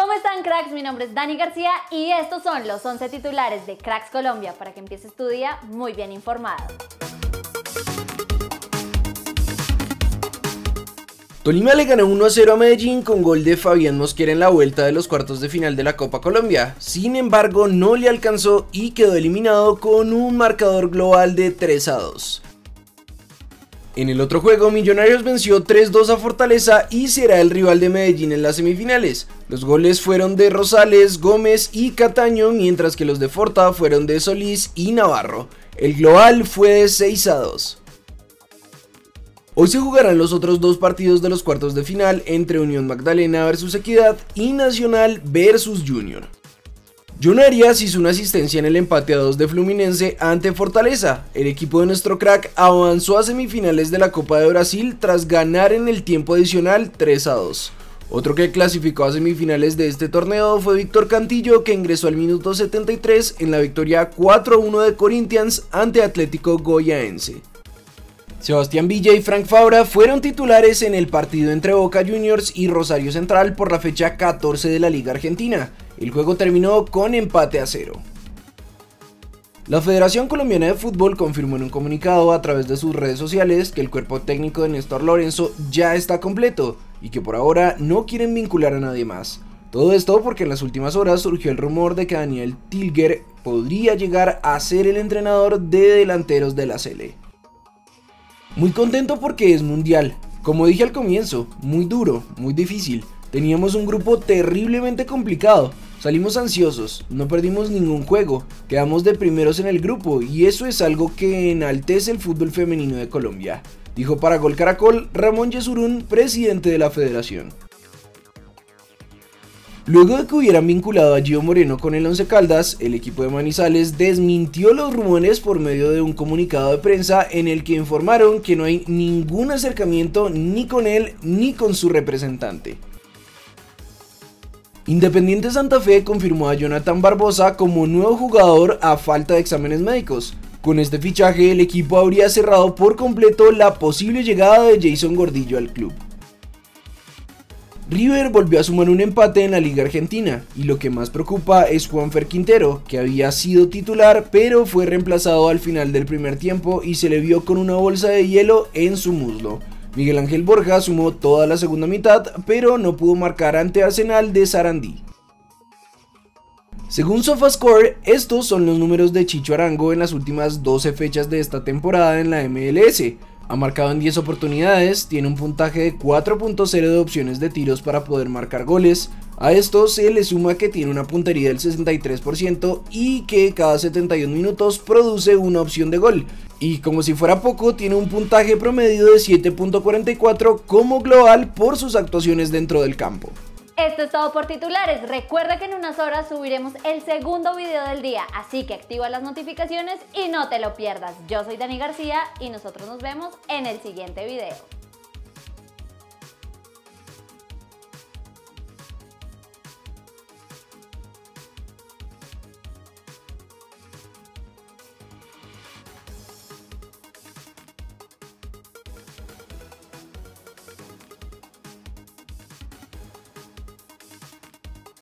¿Cómo están cracks? Mi nombre es Dani García y estos son los 11 titulares de Cracks Colombia para que empieces tu día muy bien informado. Tolima le ganó 1 a 0 a Medellín con gol de Fabián Mosquera en la vuelta de los cuartos de final de la Copa Colombia. Sin embargo, no le alcanzó y quedó eliminado con un marcador global de 3 a 2. En el otro juego, Millonarios venció 3-2 a Fortaleza y será el rival de Medellín en las semifinales. Los goles fueron de Rosales, Gómez y Cataño, mientras que los de Forta fueron de Solís y Navarro. El global fue de 6 a 2. Hoy se jugarán los otros dos partidos de los cuartos de final entre Unión Magdalena vs Equidad y Nacional vs Junior. John Arias hizo una asistencia en el empate a 2 de Fluminense ante Fortaleza. El equipo de nuestro crack avanzó a semifinales de la Copa de Brasil tras ganar en el tiempo adicional 3 a 2. Otro que clasificó a semifinales de este torneo fue Víctor Cantillo, que ingresó al minuto 73 en la victoria 4-1 de Corinthians ante Atlético Goyaense. Sebastián Villa y Frank Fabra fueron titulares en el partido entre Boca Juniors y Rosario Central por la fecha 14 de la Liga Argentina. El juego terminó con empate a cero. La Federación Colombiana de Fútbol confirmó en un comunicado a través de sus redes sociales que el cuerpo técnico de Néstor Lorenzo ya está completo y que por ahora no quieren vincular a nadie más. Todo esto porque en las últimas horas surgió el rumor de que Daniel Tilger podría llegar a ser el entrenador de delanteros de la Sele. Muy contento porque es mundial. Como dije al comienzo, muy duro, muy difícil. Teníamos un grupo terriblemente complicado. Salimos ansiosos, no perdimos ningún juego, quedamos de primeros en el grupo y eso es algo que enaltece el fútbol femenino de Colombia, dijo para Gol Caracol Ramón Yesurún, presidente de la federación. Luego de que hubieran vinculado a Gio Moreno con el Once Caldas, el equipo de Manizales desmintió los rumores por medio de un comunicado de prensa en el que informaron que no hay ningún acercamiento ni con él ni con su representante. Independiente Santa Fe confirmó a Jonathan Barbosa como nuevo jugador a falta de exámenes médicos. Con este fichaje el equipo habría cerrado por completo la posible llegada de Jason Gordillo al club. River volvió a sumar un empate en la Liga Argentina y lo que más preocupa es Juanfer Quintero, que había sido titular pero fue reemplazado al final del primer tiempo y se le vio con una bolsa de hielo en su muslo. Miguel Ángel Borja sumó toda la segunda mitad pero no pudo marcar ante Arsenal de Sarandí. Según SofaScore, estos son los números de Chicho Arango en las últimas 12 fechas de esta temporada en la MLS. Ha marcado en 10 oportunidades, tiene un puntaje de 4.0 de opciones de tiros para poder marcar goles. A esto se le suma que tiene una puntería del 63% y que cada 71 minutos produce una opción de gol. Y como si fuera poco, tiene un puntaje promedio de 7.44 como global por sus actuaciones dentro del campo. Esto es todo por titulares. Recuerda que en unas horas subiremos el segundo video del día, así que activa las notificaciones y no te lo pierdas. Yo soy Dani García y nosotros nos vemos en el siguiente video.